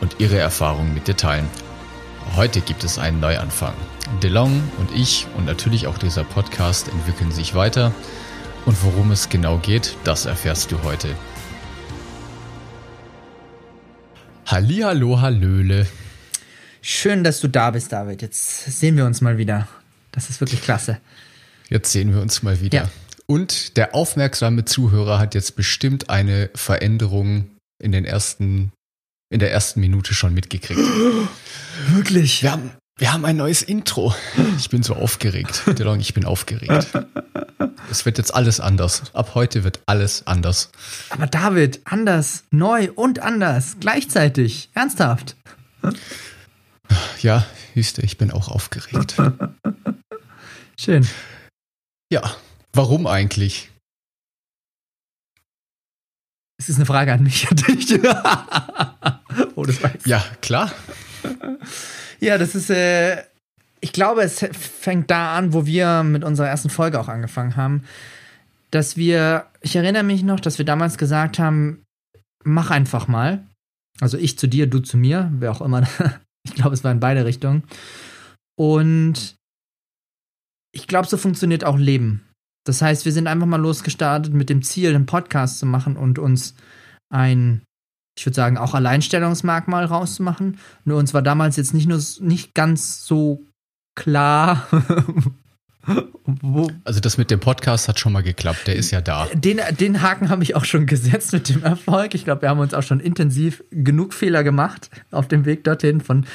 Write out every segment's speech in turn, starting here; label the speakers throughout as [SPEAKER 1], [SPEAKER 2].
[SPEAKER 1] und ihre Erfahrungen mit dir teilen. Heute gibt es einen Neuanfang. DeLong und ich und natürlich auch dieser Podcast entwickeln sich weiter und worum es genau geht, das erfährst du heute. Hallihallo, Hallöle.
[SPEAKER 2] Schön, dass du da bist, David. Jetzt sehen wir uns mal wieder. Das ist wirklich klasse.
[SPEAKER 1] Jetzt sehen wir uns mal wieder. Ja. Und der aufmerksame Zuhörer hat jetzt bestimmt eine Veränderung in den ersten in der ersten Minute schon mitgekriegt.
[SPEAKER 2] Wirklich?
[SPEAKER 1] Wir haben, wir haben ein neues Intro. Ich bin so aufgeregt. Delong, ich bin aufgeregt. Es wird jetzt alles anders. Ab heute wird alles anders.
[SPEAKER 2] Aber David, anders, neu und anders, gleichzeitig, ernsthaft.
[SPEAKER 1] Ja, du, ich bin auch aufgeregt.
[SPEAKER 2] Schön.
[SPEAKER 1] Ja, warum eigentlich?
[SPEAKER 2] Es ist eine Frage an mich
[SPEAKER 1] das weiß. Ja, klar.
[SPEAKER 2] Ja, das ist, äh, ich glaube, es fängt da an, wo wir mit unserer ersten Folge auch angefangen haben, dass wir, ich erinnere mich noch, dass wir damals gesagt haben, mach einfach mal. Also ich zu dir, du zu mir, wer auch immer. ich glaube, es war in beide Richtungen. Und ich glaube, so funktioniert auch Leben. Das heißt, wir sind einfach mal losgestartet mit dem Ziel, einen Podcast zu machen und uns ein, ich würde sagen, auch Alleinstellungsmerkmal rauszumachen. Nur uns war damals jetzt nicht nur nicht ganz so klar.
[SPEAKER 1] also das mit dem Podcast hat schon mal geklappt, der ist ja da.
[SPEAKER 2] Den, den Haken habe ich auch schon gesetzt mit dem Erfolg. Ich glaube, wir haben uns auch schon intensiv genug Fehler gemacht auf dem Weg dorthin, von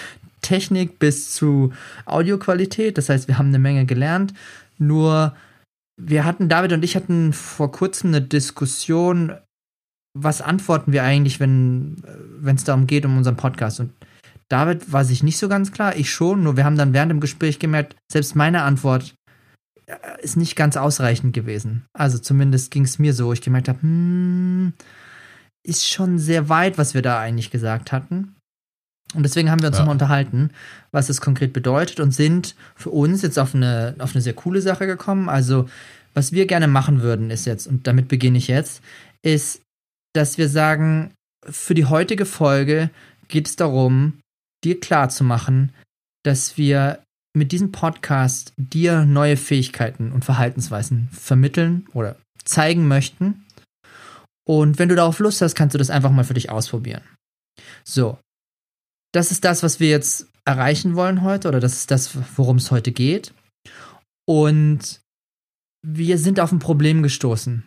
[SPEAKER 2] Technik bis zu Audioqualität. Das heißt, wir haben eine Menge gelernt. Nur wir hatten, David und ich hatten vor kurzem eine Diskussion, was antworten wir eigentlich, wenn es darum geht, um unseren Podcast. Und David war sich nicht so ganz klar, ich schon, nur wir haben dann während dem Gespräch gemerkt, selbst meine Antwort äh, ist nicht ganz ausreichend gewesen. Also zumindest ging es mir so, ich gemerkt habe, hm, ist schon sehr weit, was wir da eigentlich gesagt hatten. Und deswegen haben wir uns ja. nochmal unterhalten, was es konkret bedeutet und sind für uns jetzt auf eine, auf eine sehr coole Sache gekommen. Also, was wir gerne machen würden, ist jetzt, und damit beginne ich jetzt, ist, dass wir sagen, für die heutige Folge geht es darum, dir klarzumachen, dass wir mit diesem Podcast dir neue Fähigkeiten und Verhaltensweisen vermitteln oder zeigen möchten. Und wenn du darauf Lust hast, kannst du das einfach mal für dich ausprobieren. So, das ist das, was wir jetzt erreichen wollen heute oder das ist das, worum es heute geht. Und wir sind auf ein Problem gestoßen.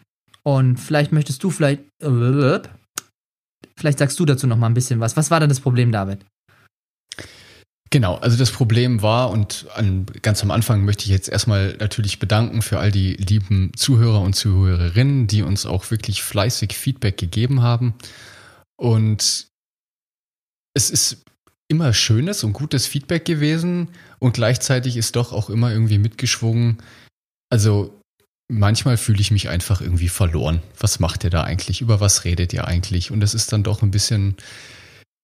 [SPEAKER 2] Und vielleicht möchtest du vielleicht, vielleicht sagst du dazu noch mal ein bisschen was. Was war denn das Problem, David?
[SPEAKER 1] Genau, also das Problem war, und an, ganz am Anfang möchte ich jetzt erstmal natürlich bedanken für all die lieben Zuhörer und Zuhörerinnen, die uns auch wirklich fleißig Feedback gegeben haben. Und es ist immer schönes und gutes Feedback gewesen und gleichzeitig ist doch auch immer irgendwie mitgeschwungen. Also manchmal fühle ich mich einfach irgendwie verloren. Was macht ihr da eigentlich? Über was redet ihr eigentlich? Und es ist dann doch ein bisschen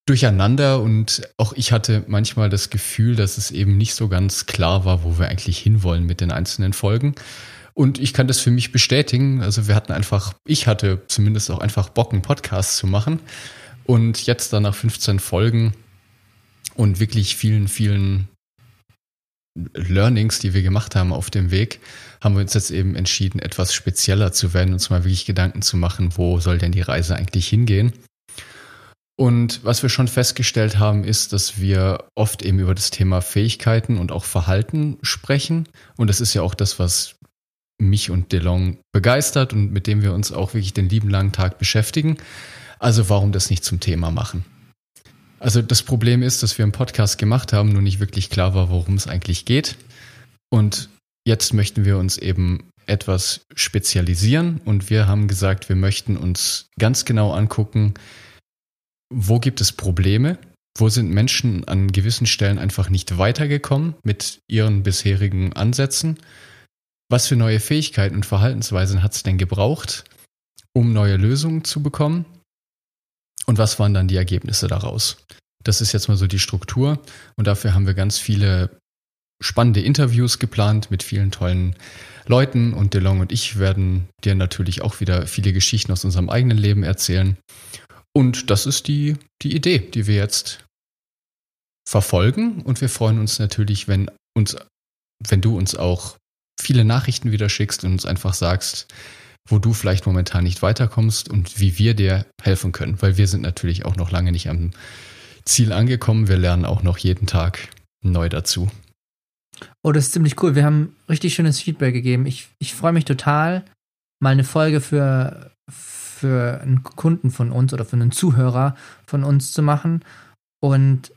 [SPEAKER 1] durcheinander und auch ich hatte manchmal das Gefühl, dass es eben nicht so ganz klar war, wo wir eigentlich hinwollen mit den einzelnen Folgen. Und ich kann das für mich bestätigen. Also wir hatten einfach, ich hatte zumindest auch einfach Bock, einen Podcast zu machen. Und jetzt dann nach 15 Folgen und wirklich vielen, vielen Learnings, die wir gemacht haben auf dem Weg, haben wir uns jetzt eben entschieden, etwas spezieller zu werden, uns mal wirklich Gedanken zu machen, wo soll denn die Reise eigentlich hingehen. Und was wir schon festgestellt haben, ist, dass wir oft eben über das Thema Fähigkeiten und auch Verhalten sprechen. Und das ist ja auch das, was mich und DeLong begeistert und mit dem wir uns auch wirklich den lieben langen Tag beschäftigen. Also warum das nicht zum Thema machen? Also das Problem ist, dass wir einen Podcast gemacht haben, nur nicht wirklich klar war, worum es eigentlich geht. Und jetzt möchten wir uns eben etwas spezialisieren und wir haben gesagt, wir möchten uns ganz genau angucken, wo gibt es Probleme Wo sind Menschen an gewissen Stellen einfach nicht weitergekommen mit ihren bisherigen Ansätzen? Was für neue Fähigkeiten und Verhaltensweisen hat es denn gebraucht, um neue Lösungen zu bekommen? Und was waren dann die Ergebnisse daraus? Das ist jetzt mal so die Struktur und dafür haben wir ganz viele spannende Interviews geplant mit vielen tollen Leuten und DeLong und ich werden dir natürlich auch wieder viele Geschichten aus unserem eigenen Leben erzählen. Und das ist die, die Idee, die wir jetzt verfolgen und wir freuen uns natürlich, wenn uns, wenn du uns auch viele Nachrichten wieder schickst und uns einfach sagst, wo du vielleicht momentan nicht weiterkommst und wie wir dir helfen können, weil wir sind natürlich auch noch lange nicht am Ziel angekommen. Wir lernen auch noch jeden Tag neu dazu.
[SPEAKER 2] Oh, das ist ziemlich cool. Wir haben richtig schönes Feedback gegeben. Ich, ich freue mich total, mal eine Folge für, für einen Kunden von uns oder für einen Zuhörer von uns zu machen. Und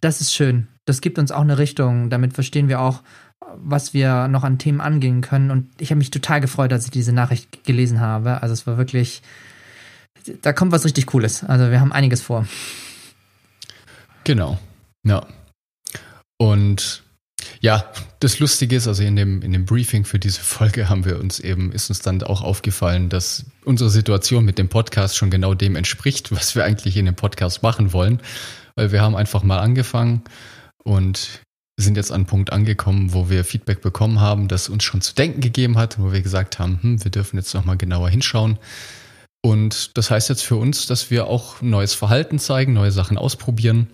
[SPEAKER 2] das ist schön. Das gibt uns auch eine Richtung. Damit verstehen wir auch, was wir noch an Themen angehen können. Und ich habe mich total gefreut, als ich diese Nachricht gelesen habe. Also es war wirklich, da kommt was richtig Cooles. Also wir haben einiges vor.
[SPEAKER 1] Genau. Ja. Und ja, das Lustige ist, also in dem, in dem Briefing für diese Folge haben wir uns eben, ist uns dann auch aufgefallen, dass unsere Situation mit dem Podcast schon genau dem entspricht, was wir eigentlich in dem Podcast machen wollen. Weil wir haben einfach mal angefangen und sind jetzt an einen Punkt angekommen, wo wir Feedback bekommen haben, das uns schon zu denken gegeben hat, wo wir gesagt haben, hm, wir dürfen jetzt nochmal genauer hinschauen. Und das heißt jetzt für uns, dass wir auch neues Verhalten zeigen, neue Sachen ausprobieren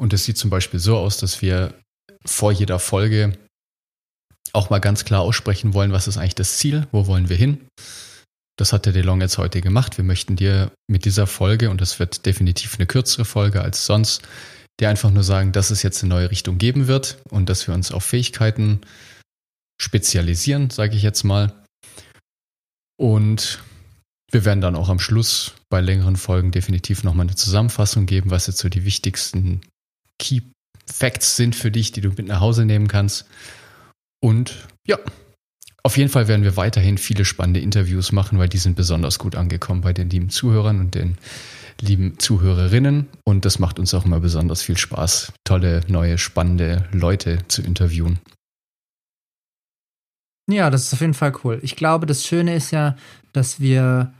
[SPEAKER 1] und es sieht zum Beispiel so aus, dass wir vor jeder Folge auch mal ganz klar aussprechen wollen, was ist eigentlich das Ziel, wo wollen wir hin. Das hat der DeLong jetzt heute gemacht. Wir möchten dir mit dieser Folge, und das wird definitiv eine kürzere Folge als sonst, dir einfach nur sagen, dass es jetzt eine neue Richtung geben wird und dass wir uns auf Fähigkeiten spezialisieren, sage ich jetzt mal. Und wir werden dann auch am Schluss bei längeren Folgen definitiv nochmal eine Zusammenfassung geben, was jetzt so die wichtigsten Key Facts sind für dich, die du mit nach Hause nehmen kannst. Und ja, auf jeden Fall werden wir weiterhin viele spannende Interviews machen, weil die sind besonders gut angekommen bei den lieben Zuhörern und den lieben Zuhörerinnen. Und das macht uns auch immer besonders viel Spaß, tolle, neue, spannende Leute zu interviewen.
[SPEAKER 2] Ja, das ist auf jeden Fall cool. Ich glaube, das Schöne ist ja, dass wir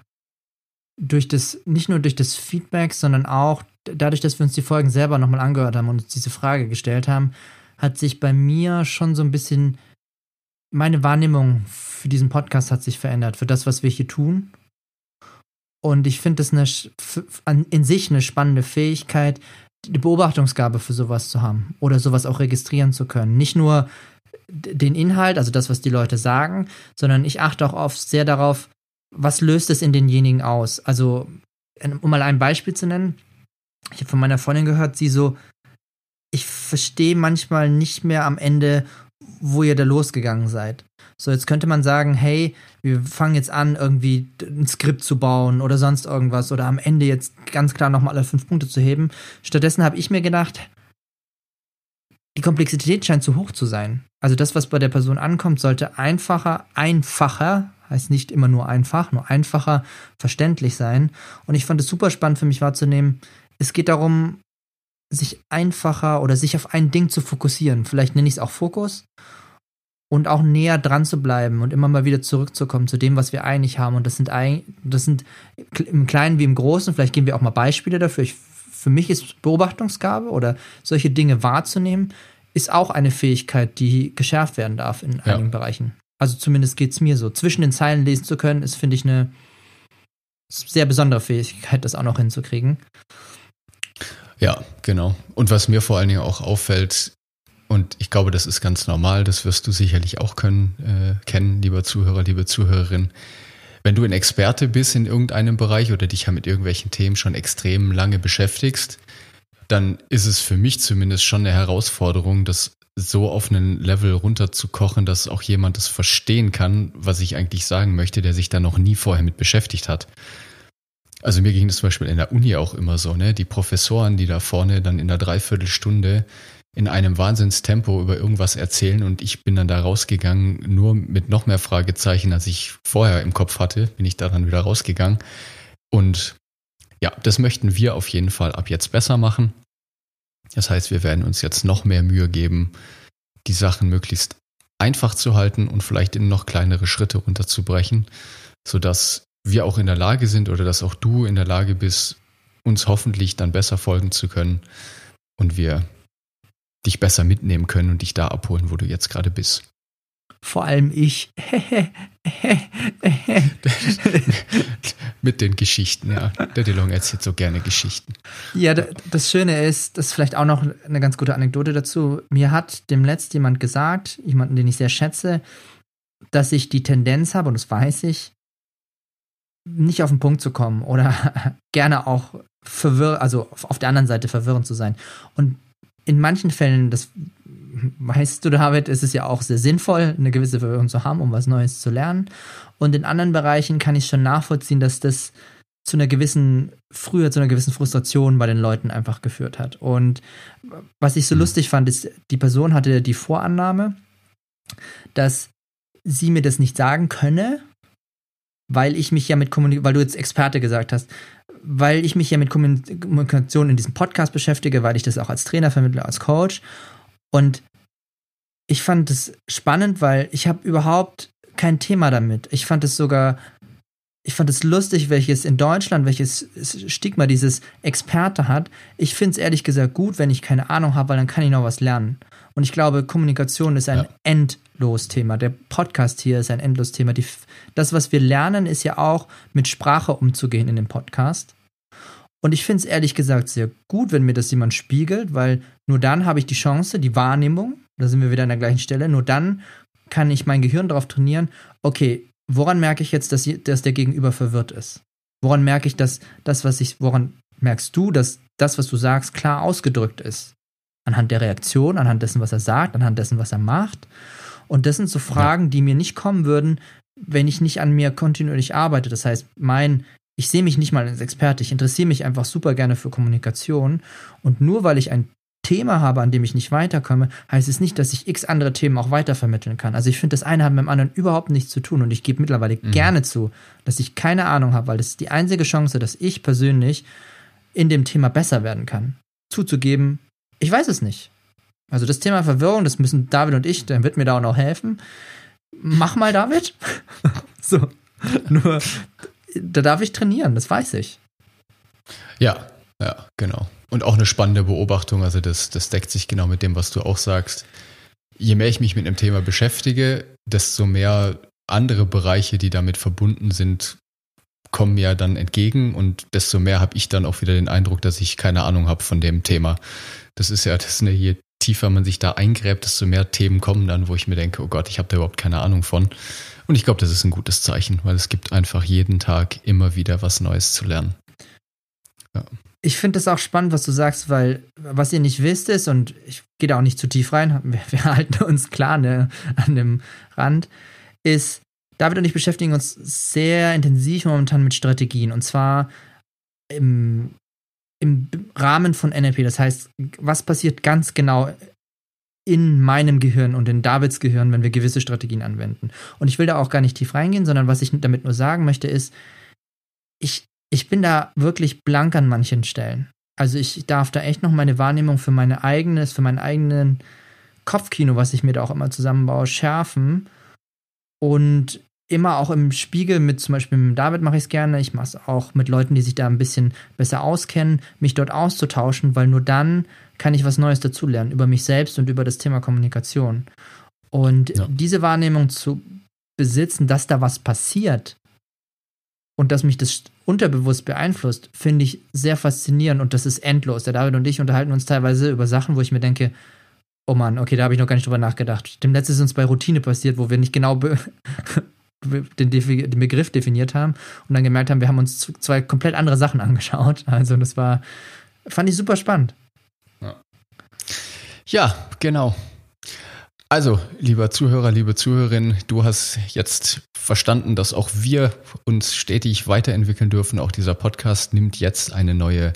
[SPEAKER 2] durch das, nicht nur durch das Feedback, sondern auch dadurch, dass wir uns die Folgen selber nochmal angehört haben und uns diese Frage gestellt haben, hat sich bei mir schon so ein bisschen meine Wahrnehmung für diesen Podcast hat sich verändert, für das, was wir hier tun. Und ich finde es in sich eine spannende Fähigkeit, die Beobachtungsgabe für sowas zu haben oder sowas auch registrieren zu können. Nicht nur den Inhalt, also das, was die Leute sagen, sondern ich achte auch oft sehr darauf, was löst es in denjenigen aus. Also, um mal ein Beispiel zu nennen, ich habe von meiner Freundin gehört, sie so, ich verstehe manchmal nicht mehr am Ende, wo ihr da losgegangen seid. So, jetzt könnte man sagen, hey, wir fangen jetzt an, irgendwie ein Skript zu bauen oder sonst irgendwas oder am Ende jetzt ganz klar nochmal alle fünf Punkte zu heben. Stattdessen habe ich mir gedacht, die Komplexität scheint zu hoch zu sein. Also das, was bei der Person ankommt, sollte einfacher, einfacher, heißt nicht immer nur einfach, nur einfacher verständlich sein. Und ich fand es super spannend für mich wahrzunehmen, es geht darum, sich einfacher oder sich auf ein Ding zu fokussieren. Vielleicht nenne ich es auch Fokus. Und auch näher dran zu bleiben und immer mal wieder zurückzukommen zu dem, was wir eigentlich haben. Und das sind, das sind im Kleinen wie im Großen, vielleicht geben wir auch mal Beispiele dafür. Ich, für mich ist Beobachtungsgabe oder solche Dinge wahrzunehmen, ist auch eine Fähigkeit, die geschärft werden darf in ja. einigen Bereichen. Also zumindest geht es mir so. Zwischen den Zeilen lesen zu können, ist, finde ich, eine sehr besondere Fähigkeit, das auch noch hinzukriegen.
[SPEAKER 1] Ja, genau. Und was mir vor allen Dingen auch auffällt, und ich glaube, das ist ganz normal, das wirst du sicherlich auch können, äh, kennen, lieber Zuhörer, liebe Zuhörerin. Wenn du ein Experte bist in irgendeinem Bereich oder dich ja mit irgendwelchen Themen schon extrem lange beschäftigst, dann ist es für mich zumindest schon eine Herausforderung, das so auf einen Level runterzukochen, dass auch jemand das verstehen kann, was ich eigentlich sagen möchte, der sich da noch nie vorher mit beschäftigt hat. Also mir ging das zum Beispiel in der Uni auch immer so, ne? Die Professoren, die da vorne dann in der Dreiviertelstunde in einem Wahnsinnstempo über irgendwas erzählen und ich bin dann da rausgegangen, nur mit noch mehr Fragezeichen, als ich vorher im Kopf hatte, bin ich da dann wieder rausgegangen. Und ja, das möchten wir auf jeden Fall ab jetzt besser machen. Das heißt, wir werden uns jetzt noch mehr Mühe geben, die Sachen möglichst einfach zu halten und vielleicht in noch kleinere Schritte runterzubrechen, sodass wir auch in der Lage sind oder dass auch du in der Lage bist, uns hoffentlich dann besser folgen zu können und wir dich besser mitnehmen können und dich da abholen, wo du jetzt gerade bist.
[SPEAKER 2] Vor allem ich.
[SPEAKER 1] Mit den Geschichten, ja. Der DeLong erzählt so gerne Geschichten.
[SPEAKER 2] Ja, das Schöne ist, das ist vielleicht auch noch eine ganz gute Anekdote dazu. Mir hat demnächst jemand gesagt, jemanden, den ich sehr schätze, dass ich die Tendenz habe, und das weiß ich, nicht auf den Punkt zu kommen oder gerne auch verwirr, also auf der anderen Seite verwirrend zu sein. Und in manchen Fällen, das weißt du, David, ist es ja auch sehr sinnvoll, eine gewisse Verwirrung zu haben, um was Neues zu lernen. Und in anderen Bereichen kann ich schon nachvollziehen, dass das zu einer gewissen, früher zu einer gewissen Frustration bei den Leuten einfach geführt hat. Und was ich so mhm. lustig fand, ist, die Person hatte die Vorannahme, dass sie mir das nicht sagen könne, weil ich mich ja mit Kommunikation, weil du jetzt Experte gesagt hast, weil ich mich ja mit Kommunikation in diesem Podcast beschäftige, weil ich das auch als Trainer vermittle, als Coach. Und ich fand es spannend, weil ich habe überhaupt kein Thema damit. Ich fand es sogar, ich fand es lustig, welches in Deutschland, welches Stigma dieses Experte hat. Ich finde es ehrlich gesagt gut, wenn ich keine Ahnung habe, weil dann kann ich noch was lernen. Und ich glaube, Kommunikation ist ein ja. Endlos-Thema. Der Podcast hier ist ein Endlos-Thema. Das, was wir lernen, ist ja auch mit Sprache umzugehen in dem Podcast. Und ich finde es ehrlich gesagt sehr gut, wenn mir das jemand spiegelt, weil nur dann habe ich die Chance, die Wahrnehmung, da sind wir wieder an der gleichen Stelle, nur dann kann ich mein Gehirn darauf trainieren, okay, woran merke ich jetzt, dass, dass der Gegenüber verwirrt ist? Woran merke ich, dass das, was ich, woran merkst du, dass das, was du sagst, klar ausgedrückt ist? Anhand der Reaktion, anhand dessen, was er sagt, anhand dessen, was er macht. Und das sind so Fragen, die mir nicht kommen würden, wenn ich nicht an mir kontinuierlich arbeite. Das heißt, mein, ich sehe mich nicht mal als Experte, ich interessiere mich einfach super gerne für Kommunikation. Und nur weil ich ein Thema habe, an dem ich nicht weiterkomme, heißt es nicht, dass ich x andere Themen auch weitervermitteln kann. Also ich finde, das eine hat mit dem anderen überhaupt nichts zu tun und ich gebe mittlerweile mhm. gerne zu, dass ich keine Ahnung habe, weil das ist die einzige Chance, dass ich persönlich in dem Thema besser werden kann. Zuzugeben, ich weiß es nicht. Also das Thema Verwirrung, das müssen David und ich, der wird mir da auch noch helfen. Mach mal, David. so. Nur, da darf ich trainieren, das weiß ich.
[SPEAKER 1] Ja, ja, genau. Und auch eine spannende Beobachtung, also das, das deckt sich genau mit dem, was du auch sagst. Je mehr ich mich mit einem Thema beschäftige, desto mehr andere Bereiche, die damit verbunden sind, kommen mir dann entgegen und desto mehr habe ich dann auch wieder den Eindruck, dass ich keine Ahnung habe von dem Thema. Das ist ja das eine, je tiefer man sich da eingräbt, desto mehr Themen kommen dann, wo ich mir denke, oh Gott, ich habe da überhaupt keine Ahnung von. Und ich glaube, das ist ein gutes Zeichen, weil es gibt einfach jeden Tag immer wieder was Neues zu lernen.
[SPEAKER 2] Ja. Ich finde es auch spannend, was du sagst, weil was ihr nicht wisst ist, und ich gehe da auch nicht zu tief rein, wir, wir halten uns klar ne, an dem Rand, ist, David und ich beschäftigen uns sehr intensiv momentan mit Strategien. Und zwar im, im Rahmen von NLP. Das heißt, was passiert ganz genau in meinem Gehirn und in Davids Gehirn, wenn wir gewisse Strategien anwenden. Und ich will da auch gar nicht tief reingehen, sondern was ich damit nur sagen möchte, ist, ich ich bin da wirklich blank an manchen Stellen. Also ich darf da echt noch meine Wahrnehmung für meine eigenes, für meinen eigenen Kopfkino, was ich mir da auch immer zusammenbaue, schärfen. Und immer auch im Spiegel mit zum Beispiel mit David mache ich es gerne. Ich mache es auch mit Leuten, die sich da ein bisschen besser auskennen, mich dort auszutauschen, weil nur dann kann ich was Neues dazulernen über mich selbst und über das Thema Kommunikation. Und ja. diese Wahrnehmung zu besitzen, dass da was passiert, und dass mich das unterbewusst beeinflusst, finde ich sehr faszinierend und das ist endlos. Der David und ich unterhalten uns teilweise über Sachen, wo ich mir denke, oh Mann, okay, da habe ich noch gar nicht drüber nachgedacht. Dem letztes ist uns bei Routine passiert, wo wir nicht genau den, den, Begriff definiert haben und dann gemerkt haben, wir haben uns zwei komplett andere Sachen angeschaut. Also das war, fand ich super spannend.
[SPEAKER 1] Ja genau. Also, lieber Zuhörer, liebe Zuhörerin, du hast jetzt verstanden, dass auch wir uns stetig weiterentwickeln dürfen. Auch dieser Podcast nimmt jetzt eine neue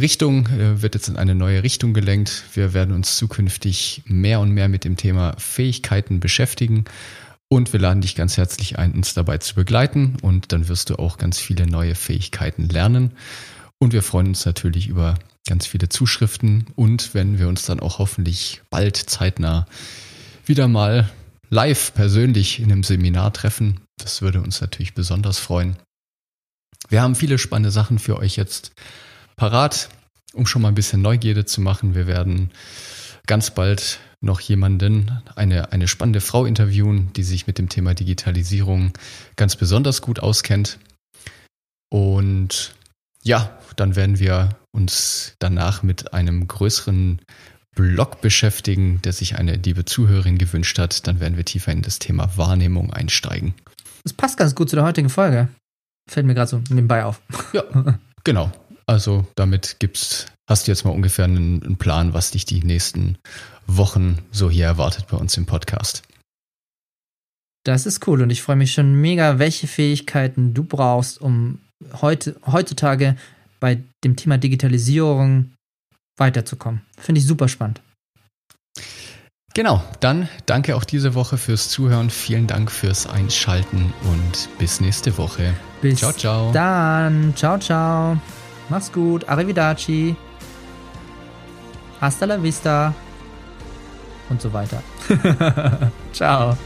[SPEAKER 1] Richtung, äh, wird jetzt in eine neue Richtung gelenkt. Wir werden uns zukünftig mehr und mehr mit dem Thema Fähigkeiten beschäftigen. Und wir laden dich ganz herzlich ein, uns dabei zu begleiten. Und dann wirst du auch ganz viele neue Fähigkeiten lernen. Und wir freuen uns natürlich über ganz viele Zuschriften und wenn wir uns dann auch hoffentlich bald zeitnah wieder mal live persönlich in einem Seminar treffen. Das würde uns natürlich besonders freuen. Wir haben viele spannende Sachen für euch jetzt parat, um schon mal ein bisschen Neugierde zu machen. Wir werden ganz bald noch jemanden, eine, eine spannende Frau interviewen, die sich mit dem Thema Digitalisierung ganz besonders gut auskennt. Und ja, dann werden wir uns danach mit einem größeren Blog beschäftigen, der sich eine liebe Zuhörerin gewünscht hat. Dann werden wir tiefer in das Thema Wahrnehmung einsteigen.
[SPEAKER 2] Das passt ganz gut zu der heutigen Folge. Fällt mir gerade so nebenbei auf.
[SPEAKER 1] Ja, genau. Also damit gibt's, hast du jetzt mal ungefähr einen, einen Plan, was dich die nächsten Wochen so hier erwartet bei uns im Podcast.
[SPEAKER 2] Das ist cool und ich freue mich schon mega, welche Fähigkeiten du brauchst, um heute, heutzutage bei dem Thema Digitalisierung weiterzukommen. Finde ich super spannend.
[SPEAKER 1] Genau, dann danke auch diese Woche fürs Zuhören. Vielen Dank fürs Einschalten und bis nächste Woche.
[SPEAKER 2] Bis ciao, ciao. Dann, ciao, ciao. Mach's gut. Arrivederci. Hasta la vista. Und so weiter. ciao.